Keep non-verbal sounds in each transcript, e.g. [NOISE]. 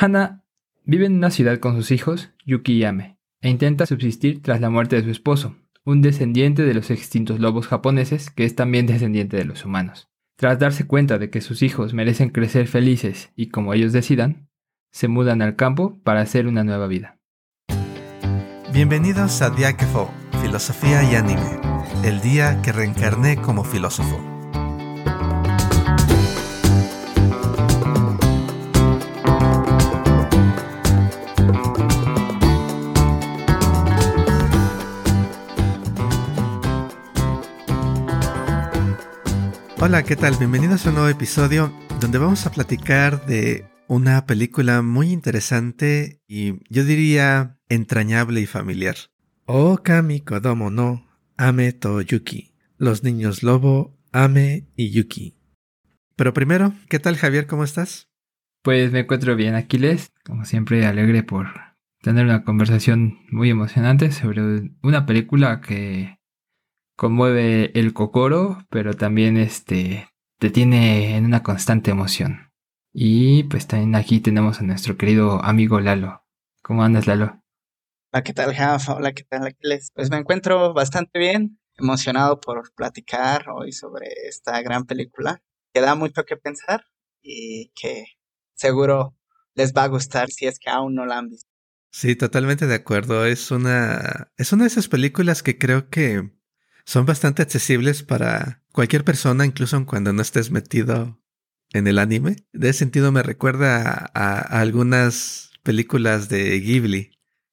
Hana vive en una ciudad con sus hijos, Yuki y Ame, e intenta subsistir tras la muerte de su esposo, un descendiente de los extintos lobos japoneses que es también descendiente de los humanos. Tras darse cuenta de que sus hijos merecen crecer felices y como ellos decidan, se mudan al campo para hacer una nueva vida. Bienvenidos a Diáquefo, Filosofía y Anime, el día que reencarné como filósofo. Hola, ¿qué tal? Bienvenidos a un nuevo episodio donde vamos a platicar de una película muy interesante y yo diría entrañable y familiar. Okami Kodomo no Ame to Yuki. Los niños lobo, Ame y Yuki. Pero primero, ¿qué tal Javier? ¿Cómo estás? Pues me encuentro bien, Aquiles. Como siempre, alegre por tener una conversación muy emocionante sobre una película que conmueve el cocoro, pero también este te tiene en una constante emoción. Y pues también aquí tenemos a nuestro querido amigo Lalo. ¿Cómo andas, Lalo? Hola, ¿qué tal, Jafa? Hola, ¿qué tal, Aquiles? Pues me encuentro bastante bien, emocionado por platicar hoy sobre esta gran película que da mucho que pensar y que seguro les va a gustar si es que aún no la han visto. Sí, totalmente de acuerdo. Es una, es una de esas películas que creo que son bastante accesibles para cualquier persona, incluso cuando no estés metido en el anime. De ese sentido me recuerda a, algunas películas de Ghibli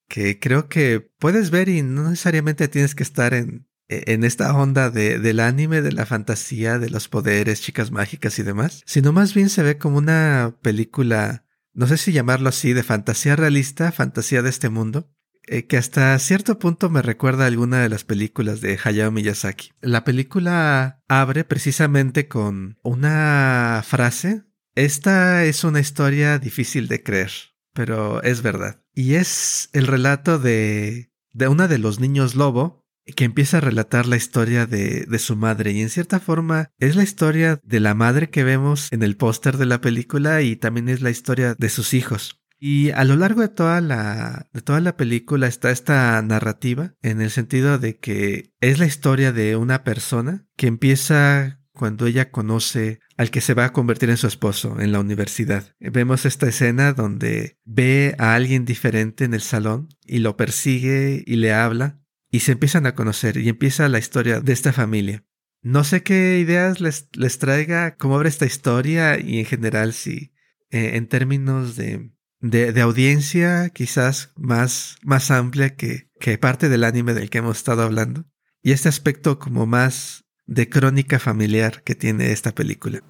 que creo que puedes ver y no necesariamente tienes que estar en, en esta onda de, del anime, de la fantasía, de los poderes, chicas mágicas y demás, sino más bien se ve como una película, no sé si llamarlo así, de fantasía realista, fantasía de este mundo, eh, que hasta cierto punto me recuerda a alguna de las películas de Hayao Miyazaki. La película abre precisamente con una frase. Esta es una historia difícil de creer, pero es verdad. Y es el relato de, de una de los niños lobo que empieza a relatar la historia de, de, su madre y en cierta forma es la historia de la madre que vemos en el póster de la película y también es la historia de sus hijos. Y a lo largo de toda la, de toda la película está esta narrativa en el sentido de que es la historia de una persona que empieza cuando ella conoce al que se va a convertir en su esposo en la universidad. Vemos esta escena donde ve a alguien diferente en el salón y lo persigue y le habla y se empiezan a conocer y empieza la historia de esta familia. No sé qué ideas les, les traiga, cómo abre esta historia y en general si eh, en términos de de, de, audiencia quizás más, más amplia que, que parte del anime del que hemos estado hablando. Y este aspecto como más de crónica familiar que tiene esta película.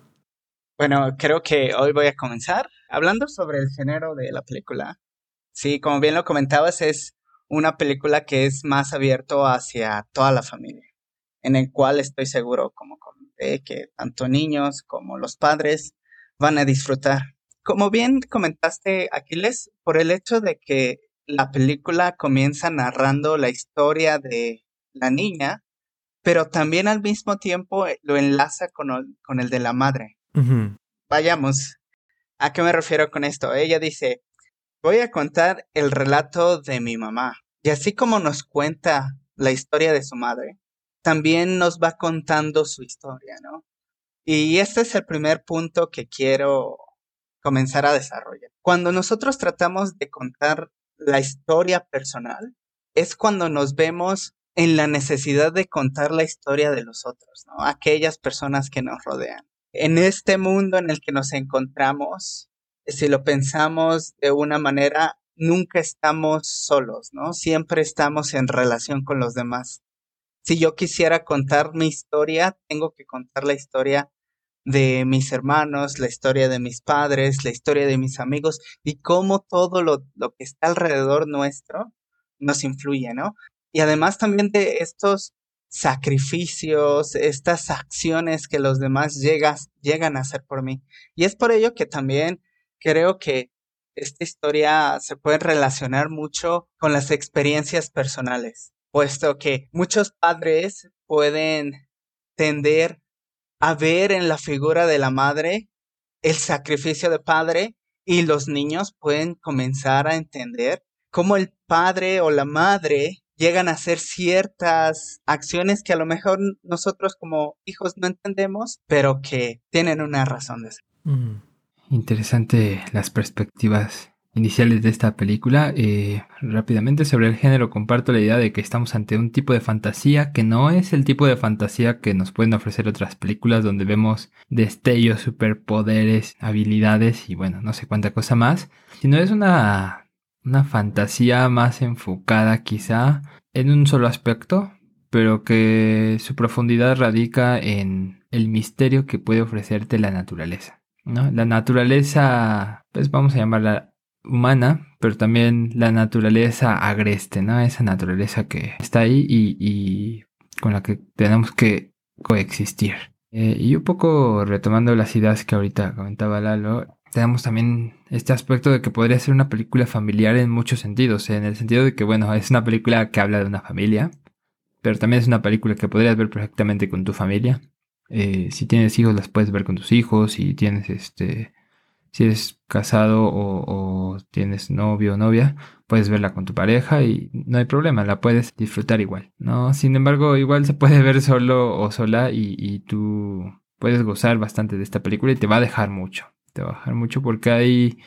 Bueno, creo que hoy voy a comenzar hablando sobre el género de la película. Sí, como bien lo comentabas, es una película que es más abierto hacia toda la familia, en el cual estoy seguro, como comenté, que tanto niños como los padres van a disfrutar como bien comentaste, Aquiles, por el hecho de que la película comienza narrando la historia de la niña, pero también al mismo tiempo eh, lo enlaza con el, de la madre. Vayamos. ¿A qué me refiero con esto? Ella dice, voy a contar el relato de mi mamá. Y así como nos cuenta la historia de su madre, también nos va contando su historia, ¿no? Y este es el primer punto que quiero comenzar a desarrollar. Cuando nosotros tratamos de contar la historia personal, es cuando nos vemos en la necesidad de contar la historia de los otros. Aquellas personas que nos rodean. En este mundo en el que nos encontramos, si lo pensamos de una manera, nunca estamos solos, ¿no? Siempre estamos en relación con los demás. Si yo quisiera contar mi historia, tengo que contar la historia de mis hermanos, la historia de mis padres, la historia de mis amigos y cómo todo lo, que está alrededor nuestro nos influye, ¿no? Y además también de estos sacrificios, estas acciones que los demás llegas, llegan a hacer por mí. Y es por ello que también creo que esta historia se puede relacionar mucho con las experiencias personales, puesto que muchos padres pueden tender a ver en la figura de la madre el sacrificio de padre y los niños pueden comenzar a entender cómo el padre o la madre llegan a hacer ciertas acciones que a lo mejor nosotros como hijos no entendemos, pero que tienen una razón de ser. Mm. Interesante las perspectivas iniciales de esta película. Eh, rápidamente sobre el género comparto la idea de que estamos ante un tipo de fantasía que no es el tipo de fantasía que nos pueden ofrecer otras películas donde vemos destellos, superpoderes, habilidades y bueno, no sé cuánta cosa más, sino es una una fantasía más enfocada quizá en un solo aspecto, pero que su profundidad radica en el misterio que puede ofrecerte la naturaleza. ¿no? La naturaleza, pues vamos a llamarla humana, pero también la naturaleza agreste, ¿no? Esa naturaleza que está ahí y, con la que tenemos que coexistir. Eh, y un poco retomando las ideas que ahorita comentaba Lalo, tenemos también este aspecto de que podría ser una película familiar en muchos sentidos, en el sentido de que, bueno, es una película que habla de una familia, pero también es una película que podrías ver perfectamente con tu familia. Eh, si tienes hijos, las puedes ver con tus hijos, si tienes este, si eres casado o, tienes novio o novia, puedes verla con tu pareja y no hay problema, la puedes disfrutar igual, ¿no? Sin embargo, igual se puede [LAUGHS] ver solo o sola y, y tú puedes gozar bastante de esta película y te va a dejar mucho bajar mucho porque hay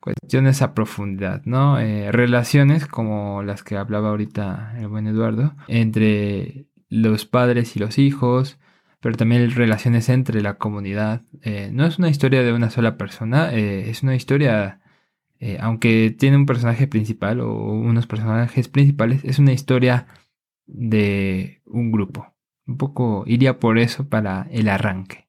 cuestiones a profundidad, ¿no? Eh, relaciones como las que hablaba ahorita el buen Eduardo, entre los padres y los hijos, pero también relaciones entre la comunidad. Eh, no es una historia de una sola persona, eh, es una historia, aunque tiene un personaje principal o unos personajes principales, es una historia de un grupo. Un poco iría por eso para el arranque.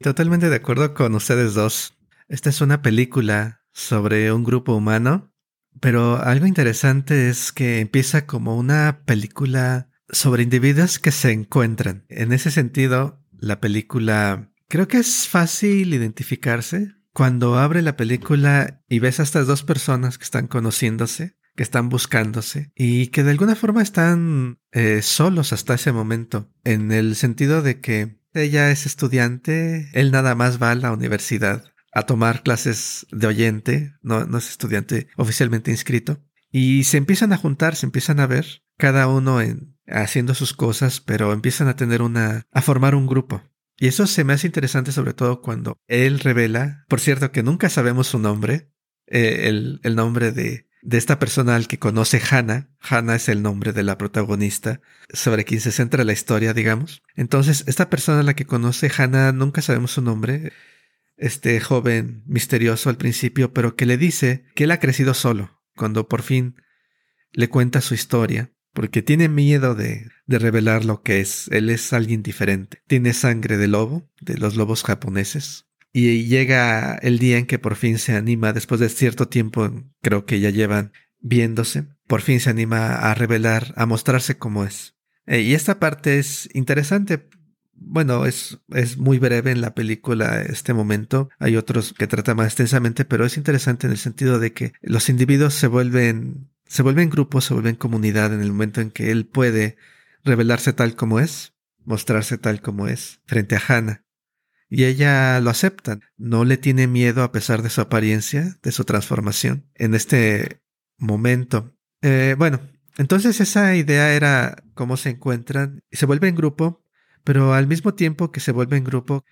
Totalmente de acuerdo con ustedes dos. Esta es una película sobre un grupo humano, pero algo interesante es que empieza como una película sobre individuos que se encuentran. En ese sentido, la película creo que es fácil identificarse cuando abre la película y ves a estas dos personas que están conociéndose, que están buscándose y que de alguna forma están eh, solos hasta ese momento, en el sentido de que ella es estudiante, él nada más va a la universidad a tomar clases de oyente, no, no es estudiante oficialmente inscrito, y se empiezan a juntar, se empiezan a ver, cada uno en, haciendo sus cosas, pero empiezan a tener una, a formar un grupo. Y eso se me hace interesante sobre todo cuando él revela, por cierto que nunca sabemos su nombre, eh, el, el nombre de, de esta persona al que conoce Hannah. Hannah es el nombre de la protagonista sobre quien se centra la historia, digamos. Entonces, esta persona a la que conoce Hannah, nunca sabemos su nombre. Este joven misterioso al principio, pero que le dice que él ha crecido solo, cuando por fin le cuenta su historia, porque tiene miedo de, de revelar lo que es. Él es alguien diferente. Tiene sangre de lobo, de los lobos japoneses, y llega el día en que por fin se anima, después de cierto tiempo, creo que ya llevan viéndose, por fin se anima a revelar, a mostrarse como es. Eh, y esta parte es interesante. Bueno, es, es muy breve en la película este momento. Hay otros que tratan más extensamente, pero es interesante en el sentido de que los individuos se vuelven, se vuelven grupos, se vuelven comunidad en el momento en que él puede revelarse tal como es, mostrarse tal como es, frente a Hannah y ella lo acepta. No le tiene miedo a pesar de su apariencia, de su transformación en este momento. Eh, bueno, entonces esa idea era cómo se encuentran y se vuelve en grupo, pero al mismo tiempo que se vuelve en grupo,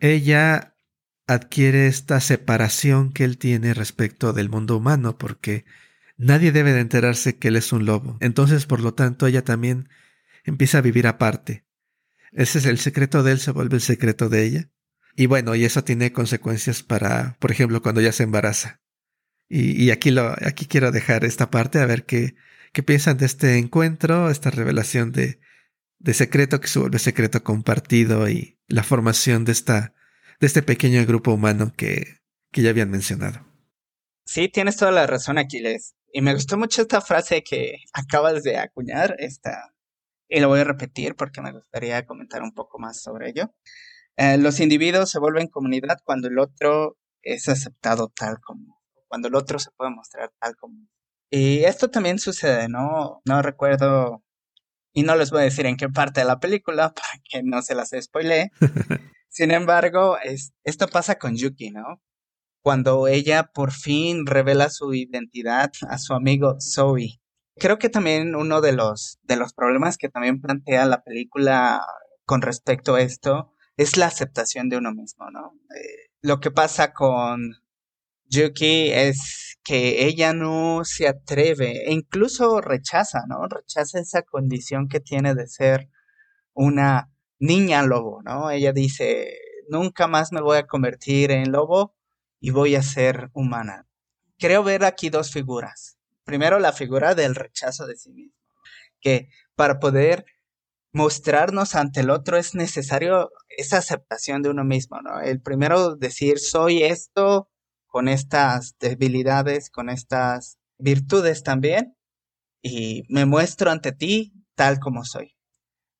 ella adquiere esta separación que él tiene respecto del mundo humano, porque nadie debe de enterarse que él es un lobo. Entonces, por lo tanto, ella también empieza a vivir aparte. Ese es el secreto de él, se vuelve el secreto de ella. Y bueno, y eso tiene consecuencias para, por ejemplo, cuando ya se embaraza. Y, y aquí lo, aquí quiero dejar esta parte a ver qué, qué piensan de este encuentro, esta revelación de, de secreto que se vuelve secreto compartido y la formación de esta, de este pequeño grupo humano que, que ya habían mencionado. Sí, tienes toda la razón, Aquiles. Y me gustó mucho esta frase que acabas de acuñar, esta, y lo voy a repetir porque me gustaría comentar un poco más sobre ello. Eh, los individuos se vuelven comunidad cuando el otro es aceptado tal como, cuando el otro se puede mostrar tal como. Y esto también sucede, ¿no? No recuerdo, y no les voy a decir en qué parte de la película [LAUGHS] para que no se las spoile. [LAUGHS] Sin embargo, es, esto pasa con Yuki, ¿no? Cuando ella por fin revela su identidad a su amigo Zoe. Creo que también uno de los, de los problemas que también plantea la película con respecto a esto es la aceptación de uno mismo, ¿no? Eh, lo que pasa con Yuki es que ella no se atreve e incluso rechaza, ¿no? Rechaza esa condición que tiene de ser una niña lobo, ¿no? Ella dice, nunca más me voy a convertir en lobo y voy a ser humana. Creo ver aquí dos figuras. Primero, la figura del rechazo de sí mismo, que para poder mostrarnos ante el otro es necesario esa aceptación de uno mismo, ¿no? El primero decir, soy esto con estas debilidades, con estas virtudes también, y me muestro ante ti tal como soy.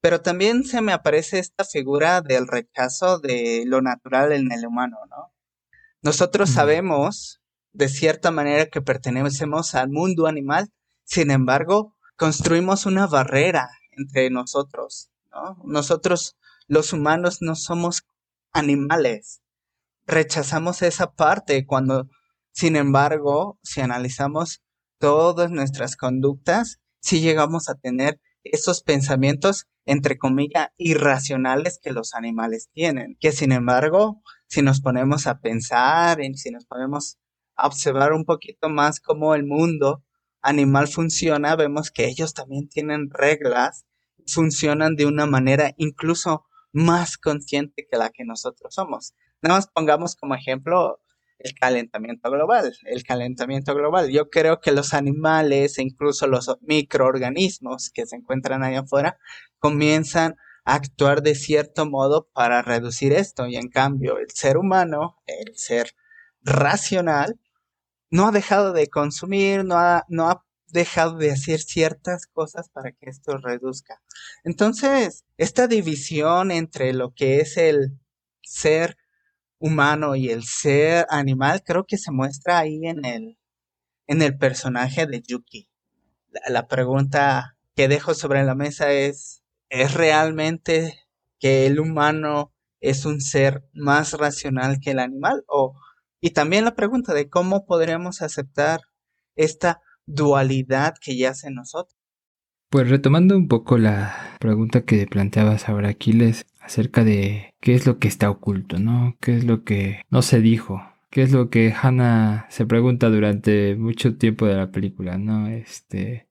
Pero también se me aparece esta figura del rechazo de lo natural en el humano, ¿no? Nosotros sabemos de cierta manera que pertenecemos al mundo animal, sin embargo, construimos una barrera entre nosotros, ¿no? Nosotros, los humanos, no somos animales. Rechazamos esa parte cuando, sin embargo, si analizamos todas nuestras conductas, si llegamos a tener esos pensamientos, entre comillas, irracionales que los animales tienen, que sin embargo, si nos ponemos a pensar y si nos ponemos a observar un poquito más cómo el mundo animal funciona, vemos que ellos también tienen reglas, funcionan de una manera incluso más consciente que la que nosotros somos. Nada más pongamos como ejemplo el calentamiento global. El calentamiento global. Yo creo que los animales e incluso los microorganismos que se encuentran ahí afuera comienzan a actuar de cierto modo para reducir esto. Y en cambio, el ser humano, el ser racional, no ha dejado de consumir, no ha, no ha dejado de hacer ciertas cosas para que esto reduzca. Entonces, esta división entre lo que es el ser humano y el ser animal creo que se muestra ahí en el, en el personaje de Yuki. La, pregunta que dejo sobre la mesa es, ¿es realmente que el humano es un ser más racional que el animal? O, y también la pregunta de cómo podríamos aceptar esta dualidad que yace en nosotros. Pues retomando un poco la pregunta que planteabas ahora, Aquiles, acerca de qué es lo que está oculto, ¿no? ¿Qué es lo que no se dijo? ¿Qué es lo que Hannah se pregunta durante mucho tiempo de la película, ¿no? Este,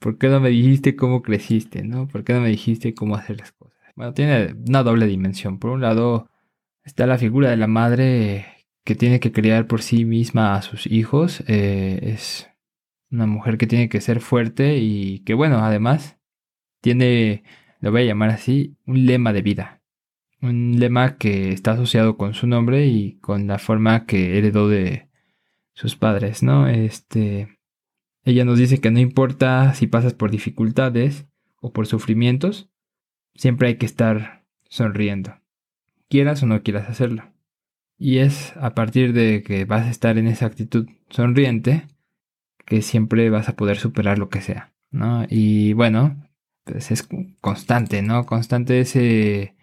¿por qué no me dijiste cómo creciste, ¿no? ¿Por qué no me dijiste cómo hacer las cosas? Bueno, tiene una doble dimensión. Por un lado, está la figura de la madre que tiene que criar por sí misma a sus hijos. Eh, es una mujer que tiene que ser fuerte y que, bueno, además tiene lo voy a llamar así, un lema de vida. Un lema que está asociado con su nombre y con la forma que heredó de sus padres, ¿no? Este, ella nos dice que no importa si pasas por dificultades o por sufrimientos, siempre hay que estar sonriendo, quieras o no quieras hacerlo. Y es a partir de que vas a estar en esa actitud sonriente que siempre vas a poder superar lo que sea, ¿no? Y bueno, es constante, ¿no? Constante ese,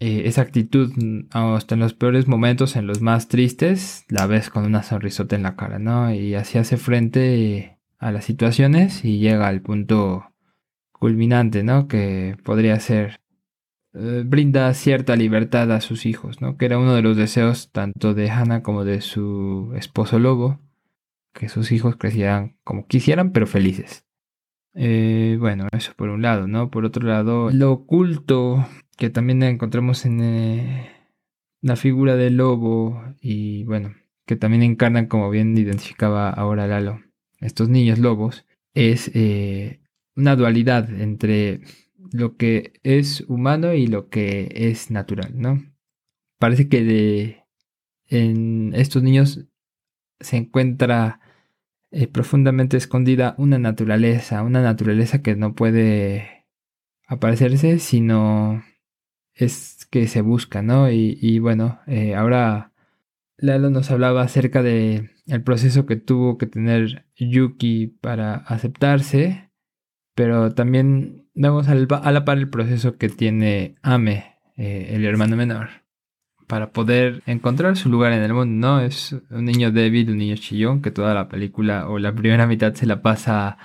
eh, esa actitud, hasta en los peores momentos, en los más tristes, la ves con una sonrisota en la cara, ¿no? Y así hace frente a las situaciones y llega al punto culminante, ¿no? Que podría ser, eh, brinda cierta libertad a sus hijos, ¿no? Que era uno de los deseos tanto de Hannah como de su esposo Lobo, que sus hijos crecieran como quisieran, pero felices. Eh, bueno, eso por un lado, ¿no? Por otro lado, lo oculto que también encontramos en eh, la figura del lobo y bueno, que también encarnan, como bien identificaba ahora Lalo, estos niños lobos, es eh, una dualidad entre lo que es humano y lo que es natural, ¿no? Parece que de, en estos niños se encuentra eh, profundamente escondida una naturaleza, una naturaleza que no puede aparecerse, sino es que se busca, ¿no? Y, bueno, eh, ahora Lalo nos hablaba acerca de el proceso que tuvo que tener Yuki para aceptarse, pero también damos a la par el proceso que tiene Ame, eh, el hermano menor, para poder encontrar su lugar en el mundo, ¿no? Es un niño débil, un niño chillón que toda la película o la primera mitad se la pasa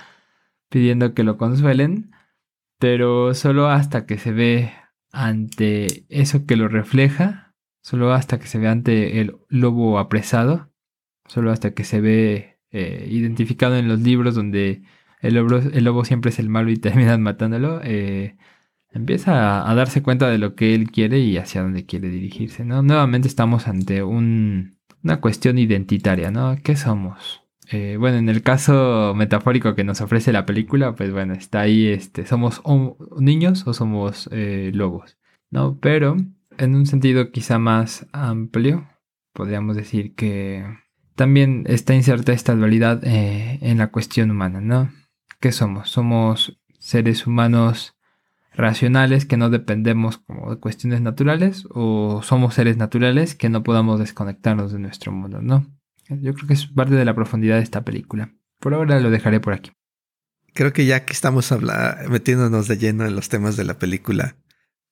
pidiendo que lo consuelen, pero solo hasta que se ve ante eso que lo refleja, solo hasta que se ve ante el lobo apresado, solo hasta que se ve eh, identificado en los libros donde el lobo, siempre es el malo y [LAUGHS] terminan matándolo, eh, empieza a, darse cuenta de lo que él quiere y hacia dónde quiere dirigirse, ¿no? Nuevamente estamos ante un, una cuestión identitaria, ¿no? ¿Qué somos? Eh, bueno, en el caso metafórico que nos ofrece la película, pues bueno, está ahí, este, somos niños o somos eh, lobos, ¿no? Pero en un sentido quizá más amplio, podríamos decir que también está inserta esta dualidad eh, en la cuestión humana, ¿no? ¿Qué somos? Somos seres humanos racionales que no dependemos como de cuestiones naturales o somos seres naturales que no podamos desconectarnos de nuestro mundo, ¿no? Yo creo que es parte de la profundidad de esta película. Por ahora lo dejaré por aquí. Creo que ya que estamos metiéndonos de lleno en los temas de la película,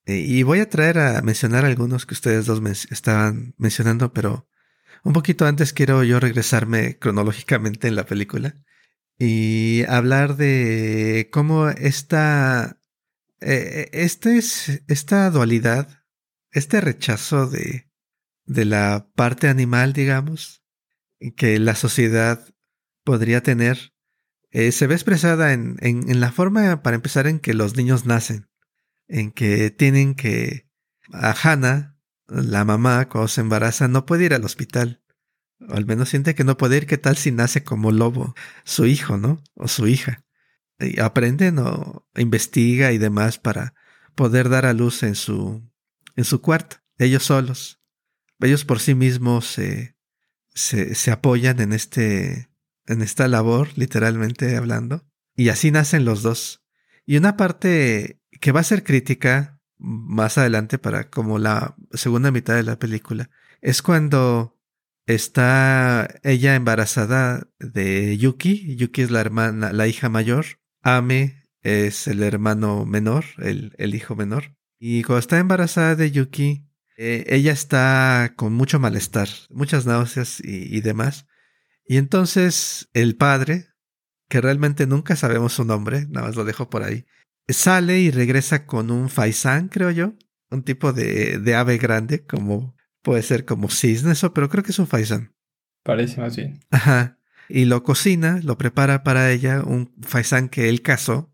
eh, y voy a traer a mencionar algunos que ustedes dos estaban mencionando, pero un poquito antes quiero yo regresarme cronológicamente en la película y hablar de cómo esta, eh, este es, esta dualidad, este rechazo de, de la parte animal, digamos, que la sociedad podría tener eh, se ve expresada en, en, en, la forma, para empezar, en que los niños nacen, en que tienen que... A Hannah, la mamá, cuando se embaraza, no puede ir al hospital. O al menos siente que no puede ir. ¿Qué tal si nace como lobo su hijo, no? O su hija. Y aprenden o investiga y demás para poder dar a luz en su, en su cuarto, ellos solos. Ellos por sí mismos se, se, se apoyan en este, en esta labor, literalmente hablando. Y así nacen los dos. Y una parte que va a ser crítica más adelante para como la segunda mitad de la película es cuando está ella embarazada de Yuki. Yuki es la hermana, la hija mayor. Ame es el hermano menor, el, el hijo menor. Y cuando está embarazada de Yuki, eh, ella está con mucho malestar, muchas náuseas y, demás. Y entonces el padre, que realmente nunca sabemos su nombre, nada más lo dejo por ahí, sale y regresa con un faisán, creo yo, un tipo de, de ave grande, como puede ser como cisne, eso, pero creo que es un faisán. Parece más bien. Ajá. Y lo cocina, lo prepara para ella, un faisán que él cazó,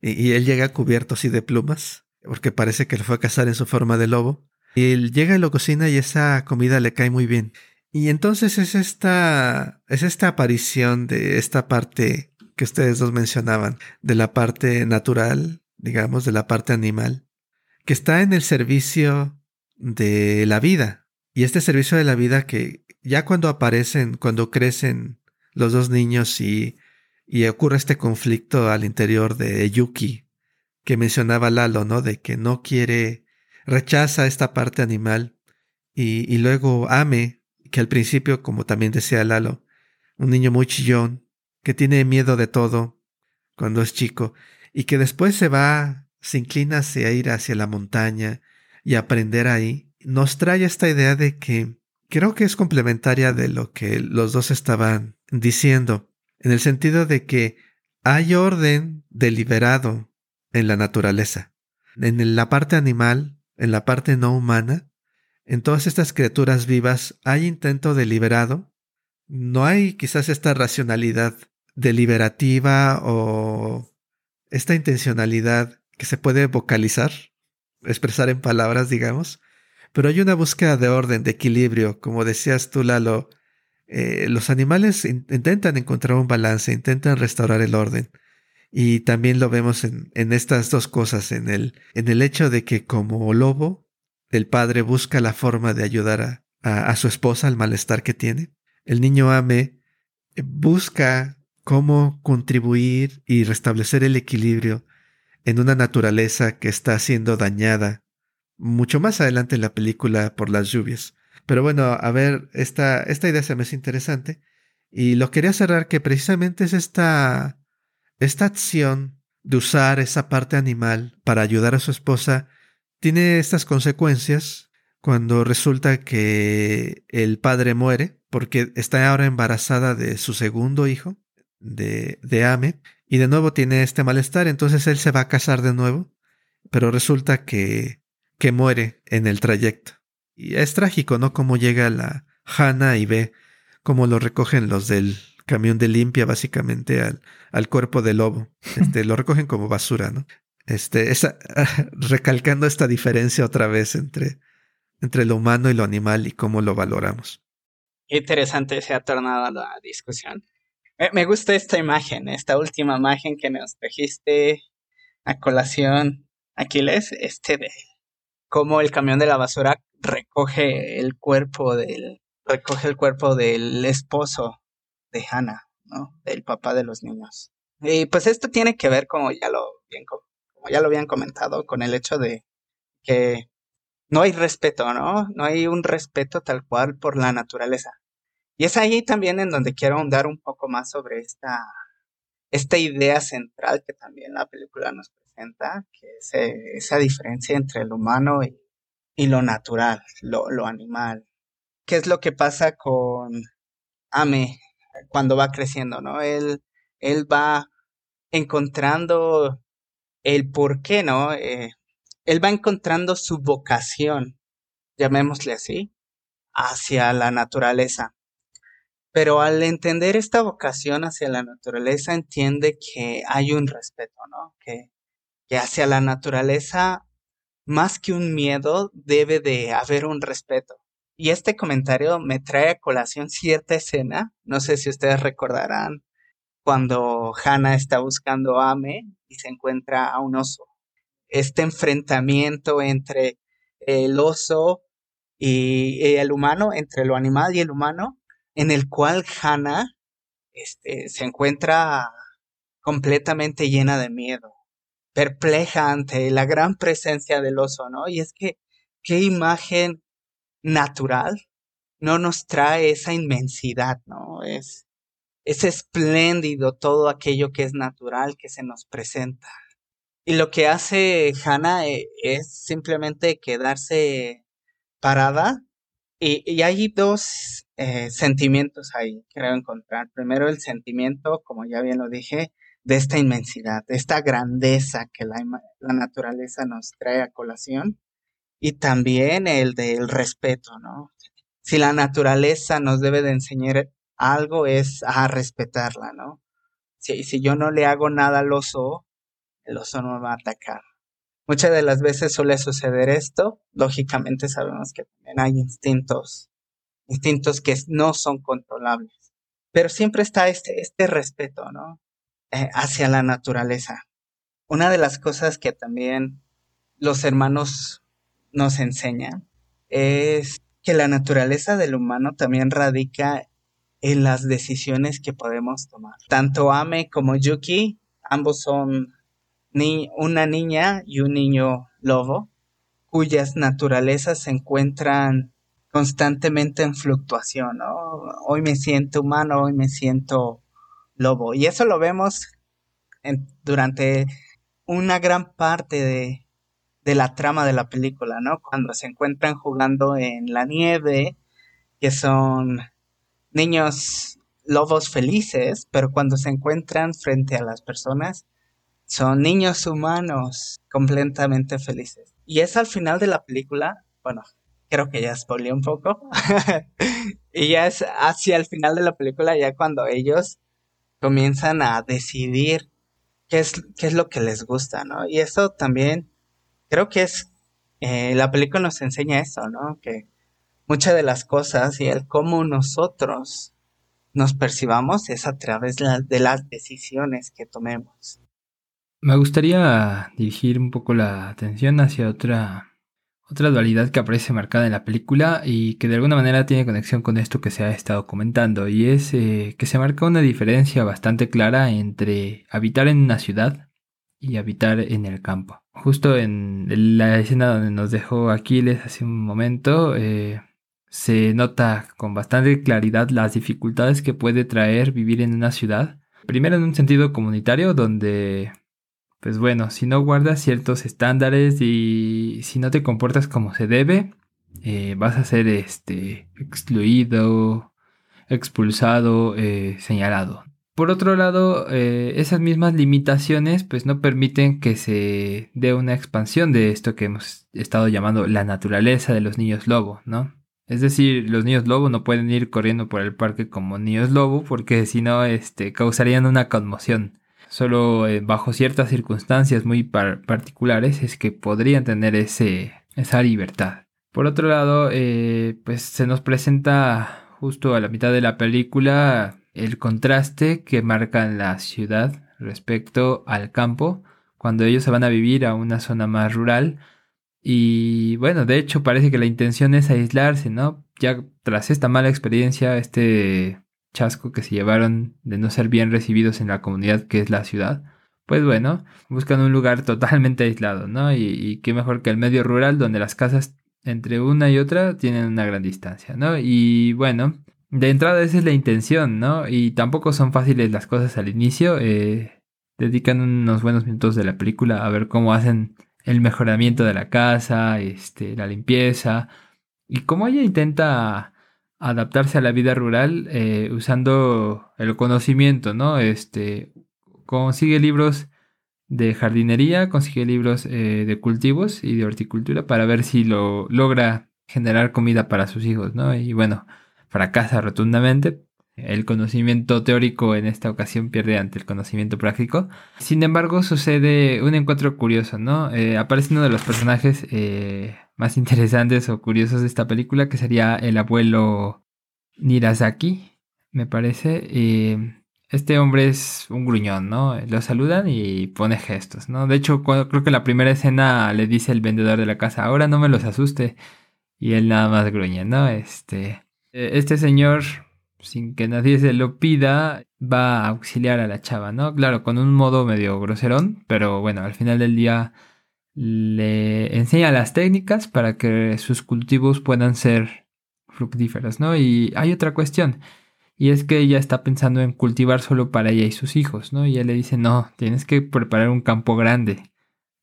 y, él llega cubierto así de plumas, porque parece que lo fue a cazar en su forma de lobo. Y él llega y lo cocina y esa comida le cae muy bien. Y entonces es esta, es esta aparición de esta parte que ustedes dos mencionaban, de la parte natural, digamos, de la parte animal, que está en el servicio de la vida. Y este servicio de la vida que ya cuando aparecen, cuando crecen los dos niños y, y ocurre este conflicto al interior de Yuki, que mencionaba Lalo, ¿no? De que no quiere rechaza esta parte animal y, y luego ame, que al principio, como también decía Lalo, un niño muy chillón, que tiene miedo de todo cuando es chico, y que después se va, se inclina hacia ir hacia la montaña y aprender ahí, nos trae esta idea de que creo que es complementaria de lo que los dos estaban diciendo, en el sentido de que hay orden deliberado en la naturaleza. En la parte animal en la parte no humana, en todas estas criaturas vivas hay intento deliberado, no hay quizás esta racionalidad deliberativa o esta intencionalidad que se puede vocalizar, expresar en palabras, digamos, pero hay una búsqueda de orden, de equilibrio, como decías tú, Lalo, eh, los animales intentan encontrar un balance, intentan restaurar el orden. Y también lo vemos en, estas dos cosas, en el, en el hecho de que como lobo, el padre busca la forma de ayudar a, a, su esposa al malestar que tiene. El niño Ame busca cómo contribuir y restablecer el equilibrio en una naturaleza que está siendo dañada mucho más adelante en la película por las lluvias. Pero bueno, a ver, esta, esta idea se me hace interesante y lo quería cerrar que precisamente es esta esta acción de usar esa parte animal para ayudar a su esposa tiene estas consecuencias cuando resulta que el padre muere, porque está ahora embarazada de su segundo hijo, de, de Ame, y de nuevo tiene este malestar, entonces él se va a casar de nuevo, pero resulta que, que muere en el trayecto. Y es trágico, ¿no? Cómo llega la Hannah y ve cómo lo recogen los del camión de limpia, básicamente, al, al cuerpo del lobo. Este, [LAUGHS] lo recogen como basura, ¿no? Este, esa, [LAUGHS] recalcando esta diferencia otra vez entre, entre lo humano y lo animal y cómo lo valoramos. Interesante se ha tornado la discusión. Me, gusta esta imagen, esta última imagen que nos trajiste a colación, Aquiles, este de cómo el camión de la basura recoge el cuerpo del, recoge el cuerpo del esposo de Hannah, ¿no? Del papá de los niños. Y pues esto tiene que ver, como ya lo, bien, ya lo habían comentado, con el hecho de que no hay respeto, ¿no? No hay un respeto tal cual por la naturaleza. Y es ahí también en donde quiero ahondar un poco más sobre esta, esta idea central que también la película nos que es eh, esa diferencia entre lo humano y, lo natural, lo, animal. ¿Qué es lo que pasa con Ame cuando va creciendo, no? Él, él va encontrando el por qué, ¿no? Eh, él va encontrando su vocación, llamémosle así, hacia la naturaleza. Pero al entender esta vocación hacia la naturaleza, entiende que hay un respeto, ¿no? Que, que hacia la naturaleza, más que un miedo, debe de haber un respeto. Y este comentario me trae a colación cierta escena, no sé si ustedes recordarán, cuando Hannah está buscando a Ame y se encuentra a un oso. Este enfrentamiento entre el oso y el humano, entre lo animal y el humano, en el cual Hannah este, se encuentra completamente llena de miedo, perpleja ante la gran presencia del oso, ¿no? Y es que, qué imagen natural no nos trae esa inmensidad, ¿no? Es, es espléndido todo aquello que es natural que se nos presenta. Y lo que hace Hannah eh, es simplemente quedarse parada y, hay dos eh, sentimientos ahí, creo encontrar. Primero el sentimiento, como ya bien lo dije, de esta inmensidad, de esta grandeza que la, la naturaleza nos trae a colación. Y también el del respeto, ¿no? Si la naturaleza nos debe de enseñar algo es a respetarla, ¿no? Si, si yo no le hago nada al oso, el oso no me va a atacar. Muchas de las veces suele suceder esto. Lógicamente sabemos que también hay instintos, instintos que no son controlables. Pero siempre está este, este respeto, ¿no? Eh, hacia la naturaleza. Una de las cosas que también los hermanos nos enseñan es que la naturaleza del humano también radica en las decisiones que podemos tomar. Tanto Ame como Yuki, ambos son ni una niña y un niño lobo, cuyas naturalezas se encuentran constantemente en fluctuación, Hoy me siento humano, hoy me siento lobo. Y eso lo vemos durante una gran parte de, de, la trama de la película, ¿no? Cuando se encuentran jugando en la nieve, que son niños lobos felices, pero cuando se encuentran frente a las personas, son niños humanos completamente felices. Y es al final de la película, bueno, creo que ya spoileé un poco. [LAUGHS] y ya es hacia el final de la película, ya cuando ellos comienzan a decidir qué es, qué es lo que les gusta, ¿no? Y eso también creo que es, eh, la película nos enseña eso, ¿no? Que muchas de las cosas y el cómo nosotros nos percibamos es a través de las decisiones que tomemos. Me gustaría dirigir un poco la atención hacia otra, otra dualidad que aparece marcada en la película y que de alguna manera tiene conexión con esto que se ha estado comentando y es eh, que se marca una diferencia bastante clara entre habitar en una ciudad y habitar en el campo. Justo en la escena donde nos dejó Aquiles hace un momento, eh, se nota con bastante claridad las dificultades que puede traer vivir en una ciudad. Primero en un sentido comunitario donde pues bueno, si no guardas ciertos estándares y si no te comportas como se debe, eh, vas a ser este, excluido, expulsado, eh, señalado. Por otro lado, eh, esas mismas limitaciones pues no permiten que se dé una expansión de esto que hemos estado llamando la naturaleza de los niños lobo, ¿no? Es decir, los niños lobo no pueden ir corriendo por el parque como niños lobo porque si no este, causarían una conmoción. Solo eh, bajo ciertas circunstancias muy particulares es que podrían tener ese, esa libertad. Por otro lado, eh, pues se nos presenta justo a la mitad de la película el contraste que marca la ciudad respecto al campo cuando ellos se van a vivir a una zona más rural. Y bueno, de hecho parece que la intención es aislarse, ¿no? Ya tras esta mala experiencia, este chasco que se llevaron de no ser bien recibidos en la comunidad que es la ciudad, pues bueno, buscan un lugar totalmente aislado, ¿no? Y, qué mejor que el medio rural donde las casas entre una y otra tienen una gran distancia, ¿no? Y bueno, de entrada esa es la intención, ¿no? Y tampoco son fáciles las cosas al inicio. Eh, dedican unos buenos minutos de la película a ver cómo hacen el mejoramiento de la casa, este, la limpieza. Y cómo ella intenta adaptarse a la vida rural eh, usando el conocimiento, ¿no? Este, consigue libros de jardinería, consigue libros eh, de cultivos y de horticultura para ver si lo logra generar comida para sus hijos, ¿no? Y bueno, fracasa rotundamente. El conocimiento teórico en esta ocasión pierde ante el conocimiento práctico. Sin embargo, sucede un encuentro curioso, ¿no? Eh, aparece uno de los personajes eh, más interesantes o curiosos de esta película, que sería el abuelo Nirasaki, me parece. Y este hombre es un gruñón, ¿no? Lo saludan y pone gestos, ¿no? De hecho, creo que la primera escena le dice el vendedor de la casa, ahora no me los asuste. Y él nada más gruñe, ¿no? Este, e, este señor, sin que nadie se lo pida, va a auxiliar a la chava, ¿no? Claro, con un modo medio groserón, pero bueno, al final del día le enseña las técnicas para que sus cultivos puedan ser fructíferos, ¿no? Y hay otra cuestión. Y es que ella está pensando en cultivar solo para ella y sus hijos, ¿no? Y él le dice, no, tienes que preparar un campo grande.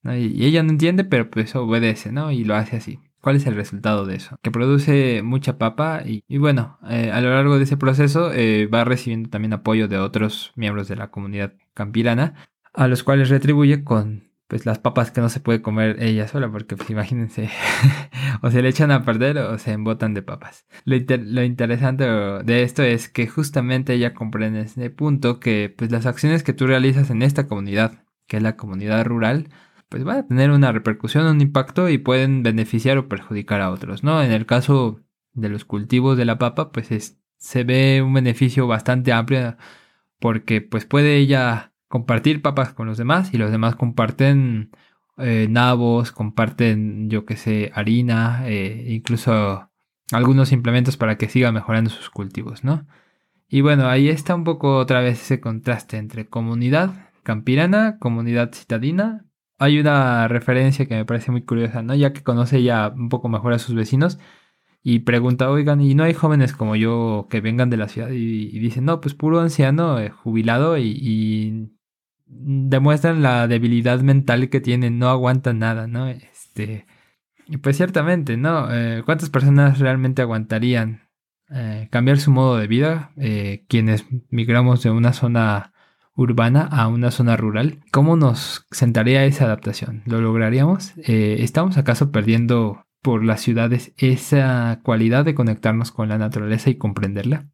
Y ella no entiende, pero pues obedece, ¿no? Y lo hace así. ¿Cuál es el resultado de eso? Que produce mucha papa y, bueno, eh, a lo largo de ese proceso eh, va recibiendo también apoyo de otros miembros de la comunidad campirana, a los cuales retribuye con pues las papas que no se puede comer ella sola, porque pues imagínense, [LAUGHS] o se le echan a perder o se embotan de papas. Lo, interesante de esto es que justamente ella comprende ese punto que pues las acciones que tú realizas en esta comunidad, que es la comunidad rural, pues van a tener una repercusión, un impacto y pueden beneficiar o perjudicar a otros, ¿no? En el caso de los cultivos de la papa, pues se ve un beneficio bastante amplio porque pues puede ella compartir papas con los demás y los demás comparten eh, nabos, comparten, yo que sé, harina, eh, incluso algunos implementos para que siga mejorando sus cultivos, ¿no? Y bueno, ahí está un poco otra vez ese contraste entre comunidad campirana, comunidad citadina. Hay una referencia que me parece muy curiosa, ¿no? Ya que conoce ya un poco mejor a sus vecinos y pregunta, oigan, ¿y no hay jóvenes como yo que vengan de la ciudad? Y, dicen, no, pues puro anciano, eh, jubilado y demuestran la debilidad mental que tienen, no aguantan nada, ¿no? Este, pues ciertamente, ¿no? Eh, ¿Cuántas personas realmente aguantarían eh, cambiar su modo de vida? Eh, quienes migramos de una zona urbana a una zona rural. ¿Cómo nos sentaría esa adaptación? ¿Lo lograríamos? ¿Estamos acaso perdiendo por las ciudades esa cualidad de conectarnos con la naturaleza y comprenderla?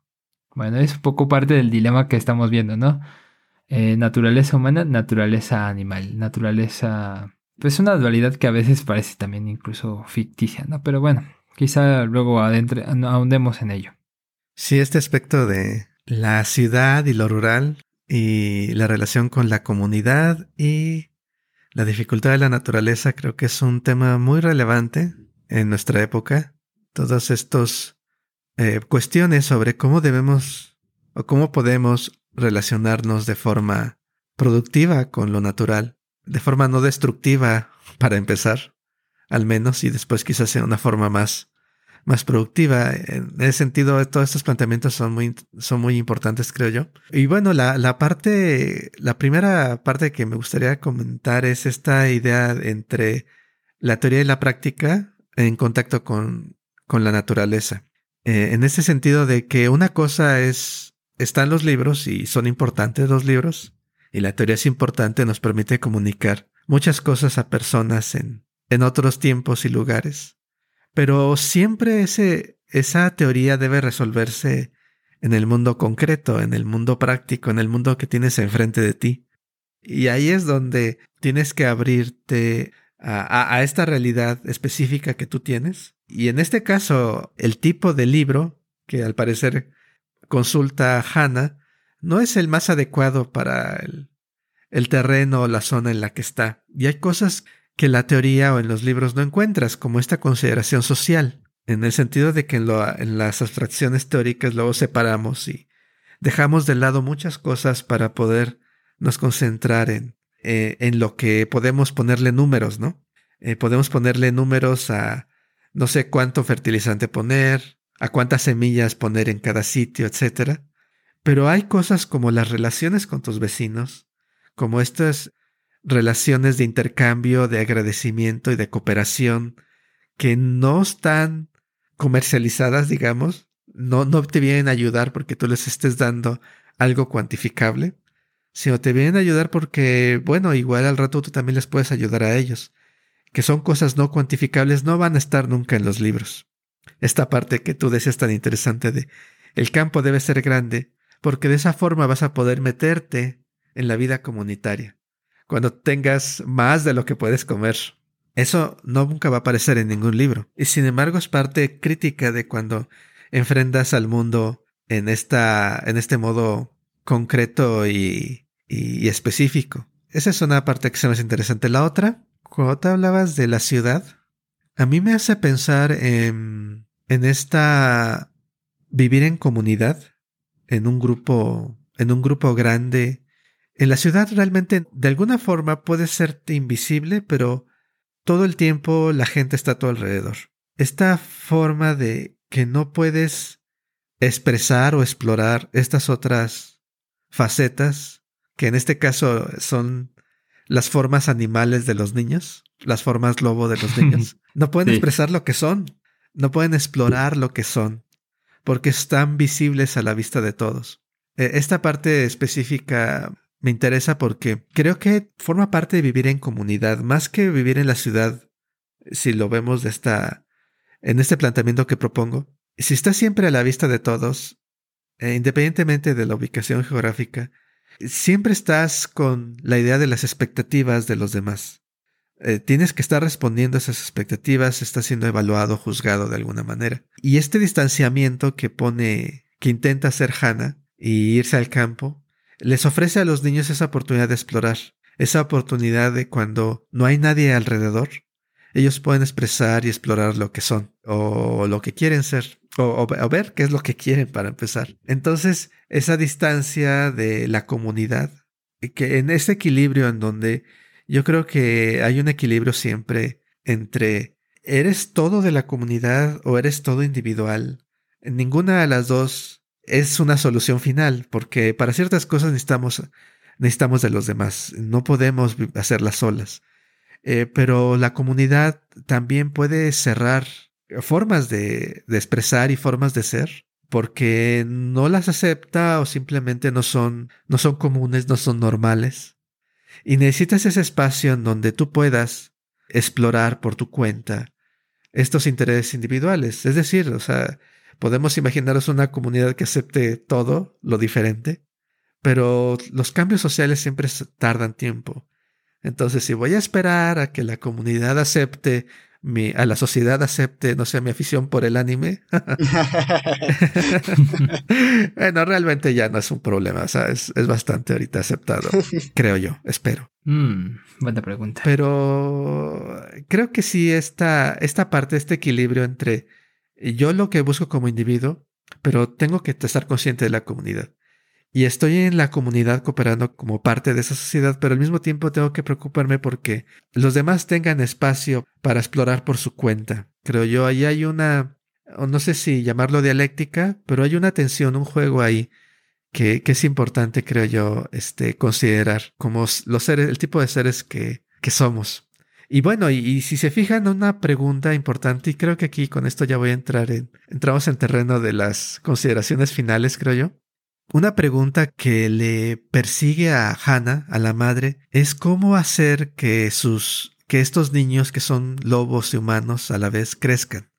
Bueno, es un poco parte del dilema que estamos viendo, ¿no? Eh, naturaleza humana, naturaleza animal, naturaleza... Pues una dualidad que a veces parece también incluso ficticia, ¿no? Pero bueno, quizá luego adentre, ahondemos en ello. Sí, este aspecto de la ciudad y lo rural y la relación con la comunidad y la dificultad de la naturaleza creo que es un tema muy relevante en nuestra época. Todas estas eh, cuestiones sobre cómo debemos o cómo podemos relacionarnos de forma productiva con lo natural, de forma no destructiva [LAUGHS] para empezar, al menos, y después quizás sea una forma más, más productiva. En ese sentido, todos estos planteamientos son muy, son muy importantes, creo yo. Y bueno, la, la parte, la primera parte que me gustaría comentar es esta idea entre la teoría y la práctica en contacto con con la naturaleza. Eh, en ese sentido de que una cosa es, están los libros y son importantes los libros, y la teoría es importante, nos permite comunicar muchas cosas a personas en, en otros tiempos y lugares. Pero siempre ese, esa teoría debe resolverse en el mundo concreto, en el mundo práctico, en el mundo que tienes enfrente de ti. Y ahí es donde tienes que abrirte a, a, esta realidad específica que tú tienes. Y en este caso, el tipo de libro que al parecer consulta Hannah no es el más adecuado para el, el terreno o la zona en la que está. Y hay cosas que la teoría o en los libros no encuentras, como esta consideración social, en el sentido de que en, lo, en las abstracciones teóricas luego separamos y dejamos de lado muchas cosas para poder nos concentrar en, eh, en lo que podemos ponerle números, ¿no? Eh, podemos ponerle números a no sé cuánto fertilizante poner, a cuántas semillas poner en cada sitio, etc. Pero hay cosas como las relaciones con tus vecinos, como estas relaciones de intercambio, de agradecimiento y de cooperación que no están comercializadas, digamos, no, no te vienen a ayudar porque tú les estés dando algo cuantificable, sino te vienen a ayudar porque, bueno, igual al rato tú también les puedes ayudar a ellos, que son cosas no cuantificables, no van a estar nunca en los libros. Esta parte que tú decías tan interesante de el campo debe ser grande, porque de esa forma vas a poder meterte en la vida comunitaria, cuando tengas más de lo que puedes comer. Eso no nunca va a aparecer en ningún libro, y sin embargo es parte crítica de cuando enfrentas al mundo en esta, en este modo concreto y y, específico. Esa es una parte que se me hace interesante. La otra, cuando te hablabas de la ciudad, a mí me hace pensar en, en esta vivir en comunidad, en un grupo, en un grupo grande. En la ciudad realmente de alguna forma puede serte invisible, pero todo el tiempo la gente está a tu alrededor. Esta forma de que no puedes expresar o explorar estas otras facetas que en este caso son las formas animales de los niños, las formas lobo de los [LAUGHS] niños. No pueden expresar lo que son, no pueden explorar lo que son, porque están visibles a la vista de todos. E, esta parte específica me interesa porque creo que forma parte de vivir en comunidad, más que vivir en la ciudad, si lo vemos de esta, en este planteamiento que propongo. Si está siempre a la vista de todos, e independientemente de la ubicación geográfica, siempre estás con la idea de las expectativas de los demás. Eh, tienes que estar respondiendo a esas expectativas, estás siendo evaluado, juzgado de alguna manera. Y este distanciamiento que pone, que intenta hacer Hannah y irse al campo, les ofrece a los niños esa oportunidad de explorar, esa oportunidad de cuando no hay nadie alrededor, ellos pueden expresar y explorar lo que son o lo que quieren ser o, ver qué es lo que quieren para empezar. Entonces, esa distancia de la comunidad, que en ese equilibrio en donde yo creo que hay un equilibrio siempre entre eres todo de la comunidad o eres todo individual. Ninguna de las dos es una solución final, porque para ciertas cosas necesitamos, necesitamos de los demás. No podemos hacerlas solas. Eh, pero la comunidad también puede cerrar formas de, de, expresar y formas de ser porque no las acepta o simplemente no son, no son comunes, no son normales. Y necesitas ese espacio en donde tú puedas explorar por tu cuenta estos intereses individuales. Es decir, o sea, podemos imaginaros una comunidad que acepte todo lo diferente, pero los cambios sociales siempre tardan tiempo. Entonces, si voy a esperar a que la comunidad acepte mi, a la sociedad acepte, no sé, mi afición por el anime. [LAUGHS] bueno, realmente ya no es un problema, o sea, es, es bastante ahorita aceptado, [LAUGHS] creo yo, espero. Mm, buena pregunta. Pero creo que sí, esta, esta parte, este equilibrio entre yo lo que busco como individuo, pero tengo que estar consciente de la comunidad y estoy en la comunidad cooperando como parte de esa sociedad, pero al mismo tiempo tengo que preocuparme porque los demás tengan espacio para explorar por su cuenta. Creo yo, ahí hay una, no sé si llamarlo dialéctica, pero hay una tensión, un juego ahí que, es importante, creo yo, este, considerar como los seres, el tipo de seres que, que somos. Y bueno, y, si se fijan, una pregunta importante, y creo que aquí con esto ya voy a entrar en, entramos en terreno de las consideraciones finales, creo yo. Una pregunta que le persigue a Hannah, a la madre, es cómo hacer que sus, que estos niños que son lobos y humanos a la vez crezcan.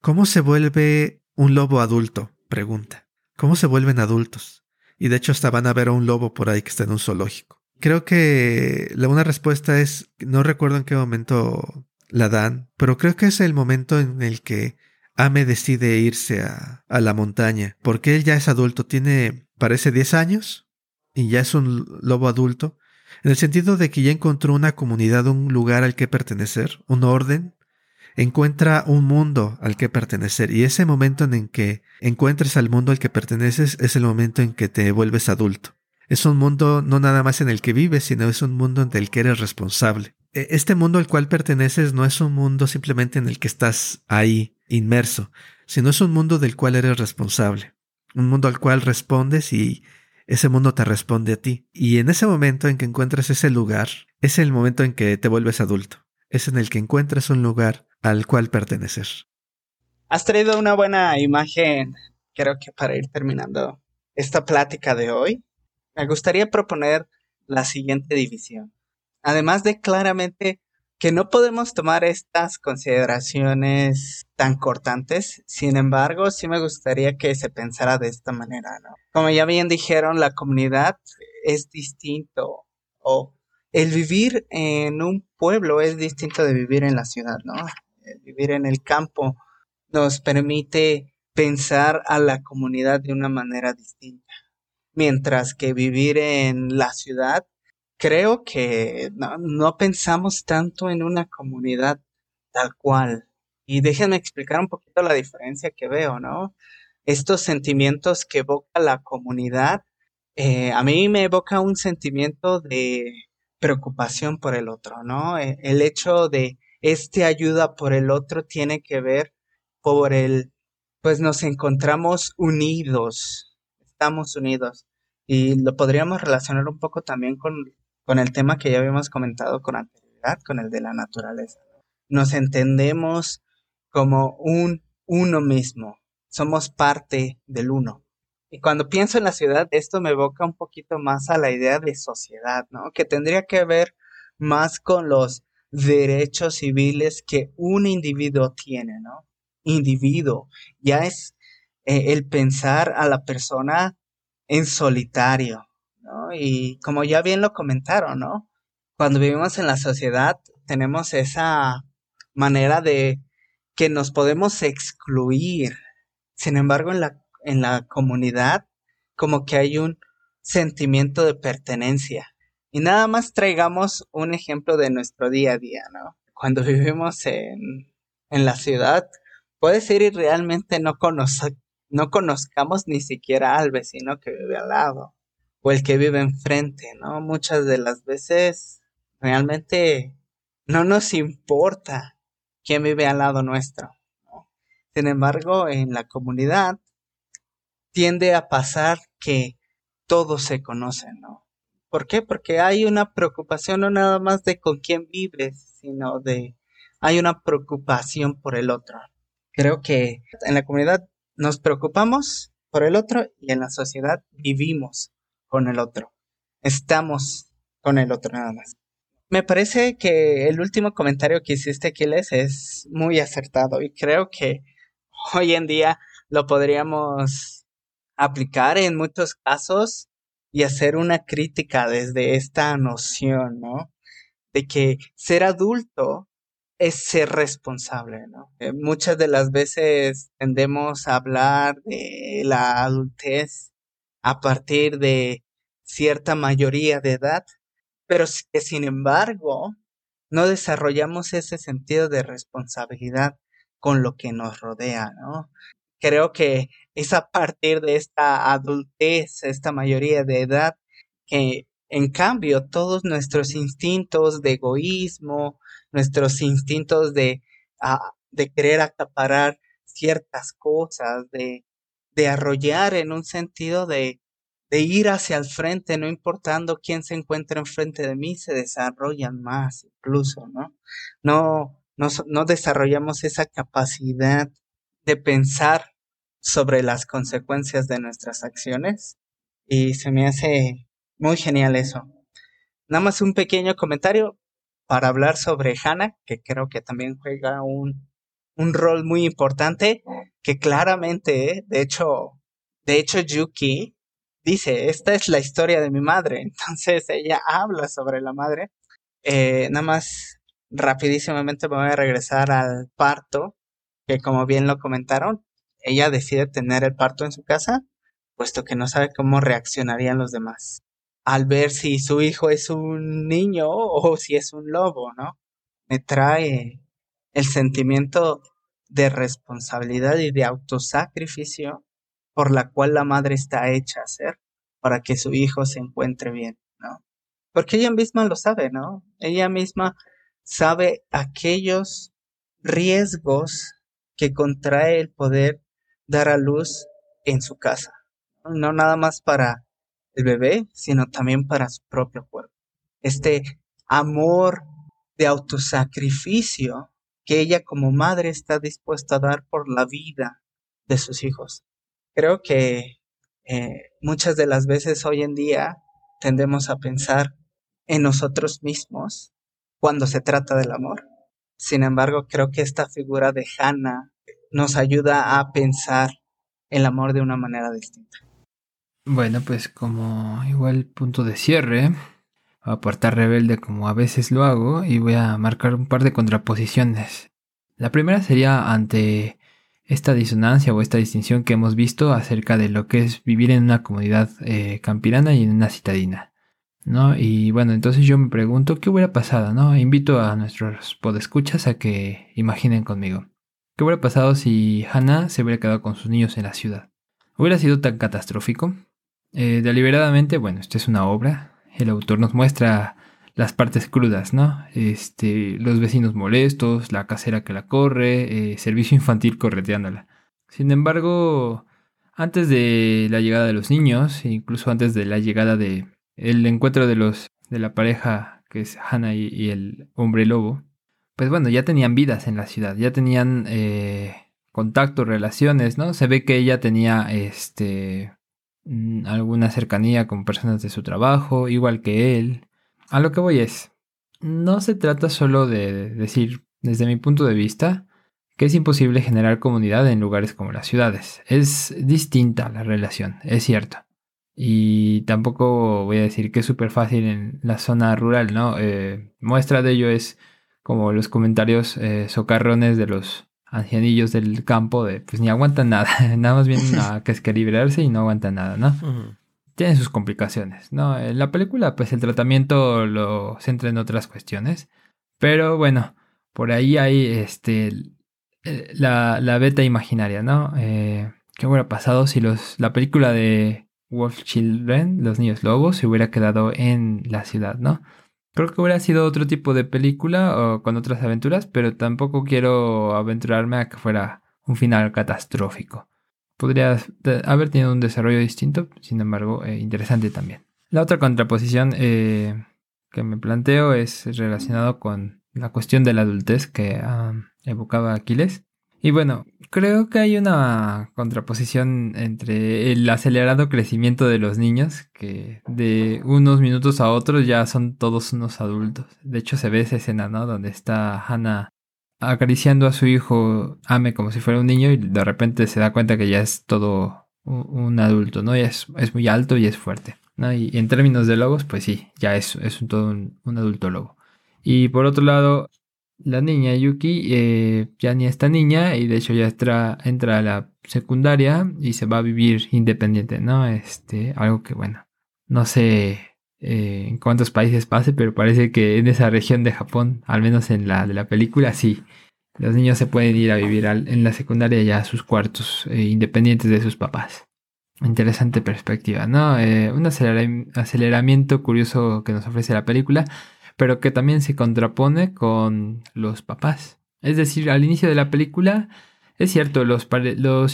¿Cómo se vuelve un lobo adulto? Pregunta. ¿Cómo se vuelven adultos? Y de hecho hasta van a ver a un lobo por ahí que está en un zoológico. Creo que la una respuesta es, no recuerdo en qué momento la dan, pero creo que es el momento en el que Ame decide irse a, a la montaña, porque él ya es adulto, tiene, parece 10 años, y ya es un lobo adulto, en el sentido de que ya encontró una comunidad, un lugar al que pertenecer, un orden, encuentra un mundo al que pertenecer, y ese momento en el que encuentres al mundo al que perteneces es el momento en que te vuelves adulto. Es un mundo no nada más en el que vives, sino es un mundo en el que eres responsable. E, este mundo al cual perteneces no es un mundo simplemente en el que estás ahí, inmerso, sino es un mundo del cual eres responsable. Un mundo al cual respondes y ese mundo te responde a ti. Y en ese momento en que encuentras ese lugar, es el momento en que te vuelves adulto. Es en el que encuentras un lugar al cual pertenecer. Has traído una buena imagen, creo que para ir terminando esta plática de hoy. Me gustaría proponer la siguiente división. Además de claramente que no podemos tomar estas consideraciones tan cortantes, sin embargo, sí me gustaría que se pensara de esta manera, ¿no? Como ya bien dijeron, la comunidad es distinto o el vivir en un pueblo es distinto de vivir en la ciudad, ¿no? El vivir en el campo nos permite pensar a la comunidad de una manera distinta mientras que vivir en la ciudad, creo que no, pensamos tanto en una comunidad tal cual. Y déjenme explicar un poquito la diferencia que veo, ¿no? Estos sentimientos que evoca la comunidad, eh, a mí me evoca un sentimiento de preocupación por el otro, ¿no? E, el hecho de este ayuda por el otro tiene que ver por el, pues nos encontramos unidos, estamos unidos. Y lo podríamos relacionar un poco también con, con el tema que ya habíamos comentado con anterioridad, con el de la naturaleza. Nos entendemos como un uno mismo, somos parte del uno. Y cuando pienso en la ciudad, esto me evoca un poquito más a la idea de sociedad, ¿no? Que tendría que ver más con los derechos civiles que un individuo tiene, ¿no? Individuo. Ya es eh, el pensar a la persona en solitario, ¿no? Y como ya bien lo comentaron, ¿no? Cuando vivimos en la sociedad tenemos esa manera de que nos podemos excluir. Sin embargo, en la, en la comunidad como que hay un sentimiento de pertenencia. Y nada más traigamos un ejemplo de nuestro día a día, ¿no? Cuando [LAUGHS] vivimos en, en la ciudad, puede ser y realmente no, conoce, no conozcamos ni siquiera al vecino que vive al lado o el que vive enfrente, ¿no? Muchas de las veces realmente no nos importa quién vive al lado nuestro. Sin embargo, en la comunidad tiende a pasar que todos se conocen, ¿no? ¿Por qué? Porque hay una preocupación no nada más de con quién vives, sino de hay una preocupación por el otro. Creo que en la comunidad nos preocupamos por el otro y en la sociedad vivimos con el otro. Estamos con el otro nada más. Me parece que el último comentario que hiciste, Aquiles, es muy acertado y creo que [LAUGHS] hoy en día lo podríamos aplicar en muchos casos y hacer una crítica desde esta noción, ¿no? De que ser adulto es ser responsable, ¿no? Eh, muchas de las veces tendemos a hablar de la adultez a partir de cierta mayoría de edad, pero que sin embargo no desarrollamos ese sentido de responsabilidad con lo que nos rodea, ¿no? Creo que es a partir de esta adultez, esta mayoría de edad, que en cambio todos nuestros instintos de egoísmo, nuestros instintos de, ah, de querer acaparar ciertas cosas, de, de arrollar en un sentido de, de ir hacia el frente, no importando quién se encuentra enfrente de mí, se desarrollan más incluso, ¿no? No, no, no desarrollamos esa capacidad de pensar sobre las consecuencias de nuestras acciones y se me hace muy genial eso. Nada más un pequeño comentario para hablar sobre Hannah, que creo que también juega un, un rol muy importante, que claramente, de hecho, de hecho Yuki dice, esta es la historia de mi madre, [LAUGHS] entonces ella habla sobre la madre. Eh, nada más rapidísimamente me voy a regresar al parto, que como bien lo comentaron, ella decide tener el parto en su casa, puesto que no sabe cómo reaccionarían los demás al ver si su hijo es un niño o si es un lobo, ¿no? Me trae el sentimiento de responsabilidad y de autosacrificio por la cual la madre está hecha a ser para que su hijo se encuentre bien, ¿no? Porque ella misma lo sabe, ¿no? Ella misma sabe aquellos riesgos que contrae el poder dar a luz en su casa. No nada más para el bebé, sino también para su propio cuerpo. Este amor de autosacrificio que ella como madre está dispuesta a dar por la vida de sus hijos. Creo que eh, muchas de las veces hoy en día tendemos a pensar en nosotros mismos cuando se trata del amor. Sin embargo, creo que esta figura de Hannah nos ayuda a pensar el amor de una manera distinta. Bueno, pues como igual punto de cierre, a apartar rebelde como a veces lo hago y voy a marcar un par de contraposiciones. La primera sería ante esta disonancia o esta distinción que hemos visto acerca de lo que es vivir en una comunidad eh, campirana y en una citadina. ¿no? Y bueno, entonces yo me pregunto qué hubiera pasado, ¿no? Invito a nuestros podescuchas a que imaginen conmigo. ¿Qué hubiera pasado si Hannah se hubiera quedado con sus niños en la ciudad? ¿Hubiera sido tan catastrófico? Eh, deliberadamente, bueno, esta es una obra. El autor nos muestra las partes crudas, ¿no? Este, los vecinos molestos, la casera que la corre, eh, servicio infantil correteándola. Sin embargo, antes de la llegada de los niños, incluso antes de la llegada de el encuentro de los de la pareja que es Hannah y, el hombre lobo, pues bueno, ya tenían vidas en la ciudad, ya tenían eh, contactos, relaciones, ¿no? Se ve que ella tenía este alguna cercanía con personas de su trabajo, igual que él. A lo que voy es, no se trata solo de decir, desde mi punto de vista, que es imposible generar comunidad en lugares como las ciudades. Es distinta la relación, es cierto. Y tampoco voy a decir que es súper fácil en la zona rural, ¿no? Eh, muestra de ello es como los comentarios eh, socarrones de los ancianillos del campo de pues ni aguantan nada, [LAUGHS] nada más vienen a [LAUGHS] que es que liberarse y no aguantan nada, ¿no? Tienen sus complicaciones, ¿no? En la película pues el tratamiento lo centra en otras cuestiones, pero bueno, por ahí hay este la, la beta imaginaria, ¿no? Eh, ¿Qué hubiera pasado si los la película de Wolf Children, los niños lobos, se hubiera quedado en la ciudad, ¿no? Creo que hubiera sido otro tipo de película o con otras aventuras, pero tampoco quiero aventurarme a que fuera un final catastrófico. Podría haber tenido un desarrollo distinto, sin embargo, eh, interesante también. La otra contraposición eh, que me planteo es relacionado con la cuestión de la adultez que ah, evocaba Aquiles. Y bueno, creo que hay una contraposición entre el acelerado crecimiento de los niños, que de unos minutos a otros ya son todos unos adultos. De hecho, se ve esa escena, ¿no? Donde está Hannah acariciando a su hijo Ame como si fuera un niño y de repente se da cuenta que ya es todo un adulto, ¿no? Ya es, muy alto y es fuerte. Y, en términos de lobos, pues sí, ya es, es todo un adulto lobo. Y por otro lado, la niña Yuki eh, ya ni está niña y de hecho ya entra, entra a la secundaria y se va a vivir independiente, ¿no? Este, algo que bueno, no sé eh, en cuántos países pase, pero parece que en esa región de Japón, al menos en la de la película, sí. Los niños se pueden ir a vivir en la secundaria ya a sus cuartos, eh, independientes de sus papás. Interesante perspectiva, ¿no? un aceleramiento curioso que nos ofrece la película pero que también se contrapone con los papás. Es decir, al inicio de la película, es cierto, los,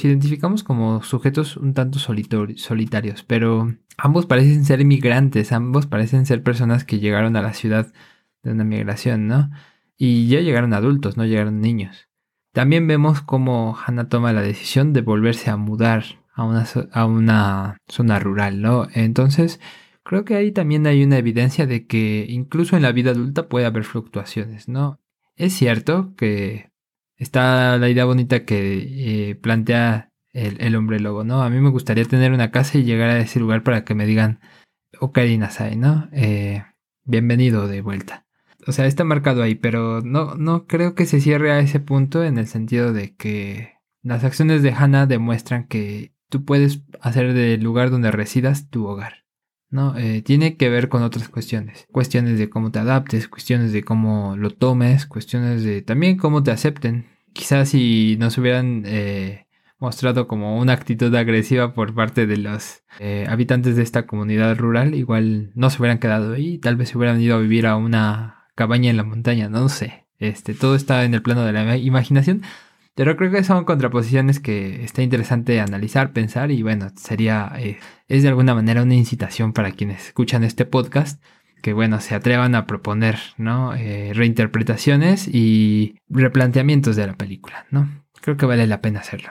identificamos como sujetos un tanto solitarios, pero ambos parecen ser inmigrantes, ambos parecen ser personas que llegaron a la ciudad de una migración, ¿no? Y ya llegaron adultos, no llegaron niños. También vemos cómo Hannah toma la decisión de volverse a mudar a una, a una zona rural, ¿no? Entonces, creo que ahí también hay una evidencia de que incluso en la vida adulta puede haber fluctuaciones, ¿no? Es cierto que está la idea bonita que eh, plantea el, hombre lobo, ¿no? A mí me gustaría tener una casa y llegar a ese lugar para que me digan, Ocarina Sai, ¿no? Eh, bienvenido de vuelta. O sea, está marcado ahí, pero no, no creo que se cierre a ese punto en el sentido de que las acciones de Hannah demuestran que tú puedes hacer del lugar donde residas tu hogar. ¿No? Eh, tiene que ver con otras cuestiones. Cuestiones de cómo te adaptes, cuestiones de cómo lo tomes, cuestiones de también cómo te acepten. Quizás si nos hubieran eh, mostrado como una actitud agresiva por parte de los eh, habitantes de esta comunidad rural, igual no se hubieran quedado ahí, tal vez se hubieran ido a vivir a una cabaña en la montaña, no sé. Este, todo está en el plano de la imaginación, pero creo que son contraposiciones que está interesante analizar, pensar y bueno, sería, eh, es de alguna manera una incitación para quienes escuchan este podcast que bueno, se atrevan a proponer, ¿no? Eh, reinterpretaciones y replanteamientos de la película, ¿no? Creo que vale la pena hacerlo.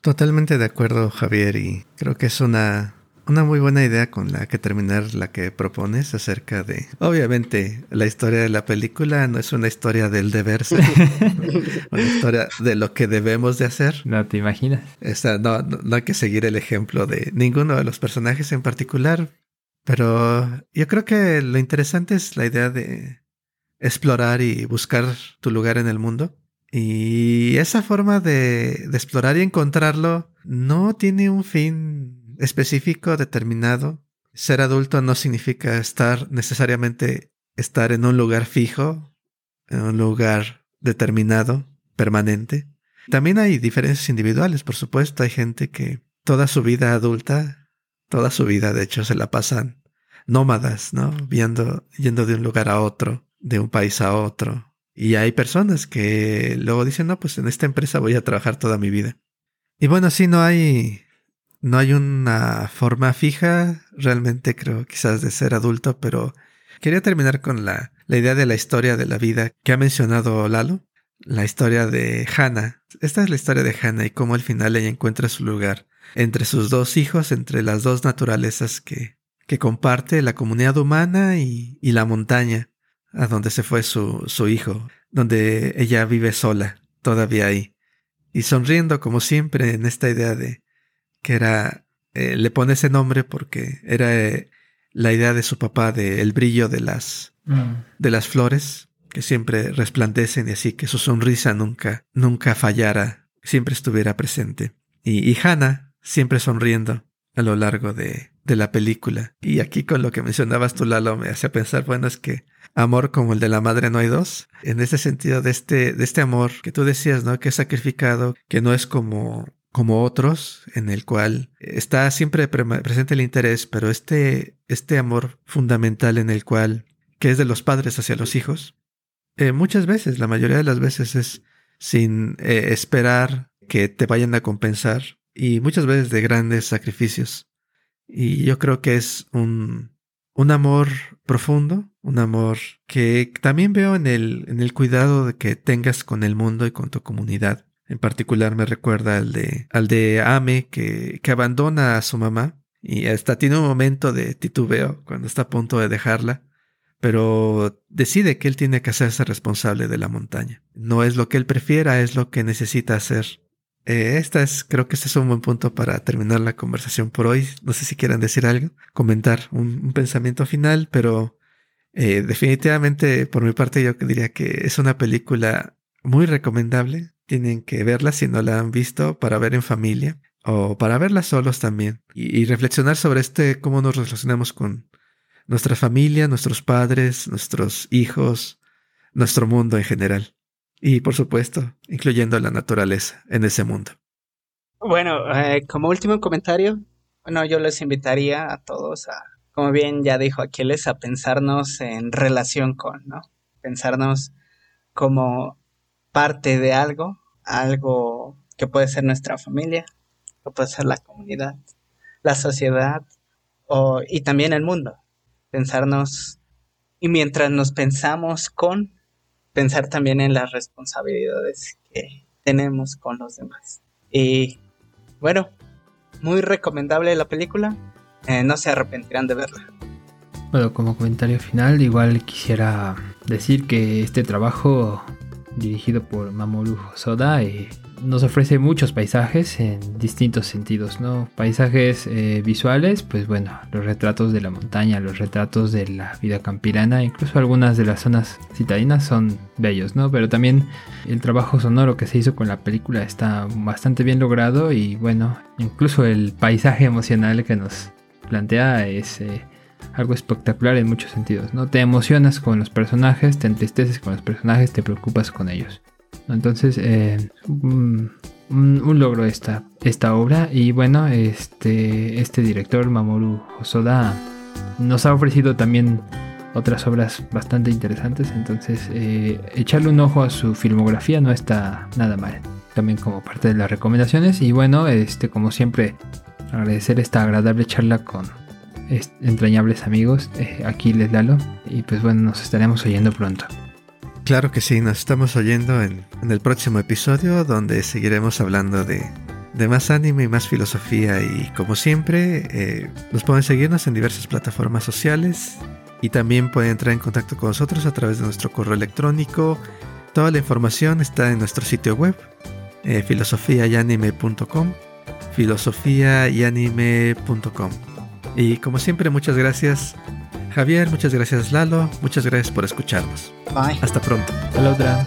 Totalmente de acuerdo, Javier, y creo que es una, una muy buena idea con la que terminar la que propones acerca de... Obviamente, la historia de la película no es una historia del deber ser, [LAUGHS] una historia de lo que debemos de hacer. No te imaginas. no, no hay que seguir el ejemplo de ninguno de los personajes en particular, pero yo creo que lo interesante es la idea de explorar y buscar tu lugar en el mundo. Y esa forma de, explorar y encontrarlo no tiene un fin específico, determinado. Ser adulto no significa estar necesariamente estar en un lugar fijo, en un lugar determinado, permanente. También hay diferencias individuales, por supuesto. Hay gente que toda su vida adulta, toda su vida de hecho se la pasan nómadas, ¿no? Viendo, yendo de un lugar a otro, de un país a otro, y hay personas que luego dicen, no, pues en esta empresa voy a trabajar toda mi vida. Y bueno, sí, no hay, no hay una forma fija, realmente creo quizás de ser adulto, pero quería terminar con la, la idea de la historia de la vida que ha mencionado Lalo, la historia de Hannah. Esta es la historia de Hannah y cómo al final ella encuentra su lugar entre sus dos hijos, entre las dos naturalezas que, que comparte la comunidad humana y, y la montaña a donde se fue su, su hijo, donde ella vive sola, todavía ahí, y sonriendo como siempre en esta idea de que era, eh, le pone ese nombre porque era eh, la idea de su papá de el brillo de las, mm. de las flores que siempre resplandecen y así que su sonrisa nunca, nunca fallara, siempre estuviera presente. Y, y Hannah siempre sonriendo a lo largo de, de la película. Y aquí con lo que mencionabas tú, Lalo, me hacía pensar, bueno, es que amor como el de la madre no hay dos. En ese sentido de este, de este amor que tú decías, ¿no? Que es sacrificado, que no es como, como otros, en el cual está siempre presente el interés, pero este, este amor fundamental en el cual, que es de los padres hacia los hijos, eh, muchas veces, la mayoría de las veces es sin eh, esperar que te vayan a compensar y muchas veces de grandes sacrificios. Y yo creo que es un, un amor profundo, un amor que también veo en el, en el cuidado de que tengas con el mundo y con tu comunidad. En particular me recuerda al de, al de Ame que, que abandona a su mamá y hasta tiene un momento de titubeo cuando está a punto de dejarla, pero decide que él tiene que hacerse responsable de la montaña. No es lo que él prefiera, es lo que necesita hacer. Eh, esta es, creo que este es un buen punto para terminar la conversación por hoy. No sé si quieran decir algo, comentar un, pensamiento final, pero eh, definitivamente por mi parte yo diría que es una película muy recomendable. Tienen que verla si no la han visto para ver en familia o para verla solos también y, reflexionar sobre este cómo nos relacionamos con nuestra familia, nuestros padres, nuestros hijos, nuestro mundo en general. Y por supuesto, incluyendo la naturaleza en ese mundo. Bueno, eh, como último comentario, bueno, yo les invitaría a todos a, como bien ya dijo Aquiles, a pensarnos en relación con, ¿no? Pensarnos como parte de algo, algo que puede ser nuestra familia, que puede ser la comunidad, la sociedad y también el mundo. Pensarnos, y mientras nos pensamos con, pensar también en las responsabilidades que tenemos con los demás. Y bueno, muy recomendable la película. Eh, no se arrepentirán de verla. Bueno, como comentario final, igual quisiera decir que este trabajo dirigido por Mamoru Hosoda eh, nos ofrece muchos paisajes en distintos sentidos, ¿no? Paisajes eh, visuales, pues bueno, los retratos de la montaña, los retratos de la vida campirana, incluso algunas de las zonas citadinas son bellos, ¿no? Pero también el trabajo sonoro que se hizo con la película está bastante bien logrado y bueno, incluso el paisaje emocional que nos plantea es... Eh, algo espectacular en muchos sentidos, ¿no? Te emocionas con los personajes, te entristeces con los personajes, te preocupas con ellos. Entonces, eh, un, logro esta, esta obra. Y bueno, este, este director, Mamoru Hosoda, nos ha ofrecido también otras obras bastante interesantes. Entonces, eh, echarle un ojo a su filmografía no está nada mal. También como parte de las recomendaciones. Y bueno, este, como siempre, agradecer esta agradable charla con entrañables amigos. Eh, aquí les Lalo. Y pues bueno, nos estaremos oyendo pronto. Claro que sí, nos estamos oyendo en, el próximo episodio donde seguiremos hablando de, más anime y más filosofía y como siempre eh, nos pueden seguirnos en diversas plataformas sociales y también pueden entrar en contacto con nosotros a través de nuestro correo electrónico. Toda la información está en nuestro sitio web eh, filosofiayanime.com filosofiayanime.com y como siempre muchas gracias Javier, muchas gracias Lalo, muchas gracias por escucharnos. Bye. Hasta pronto. Otra.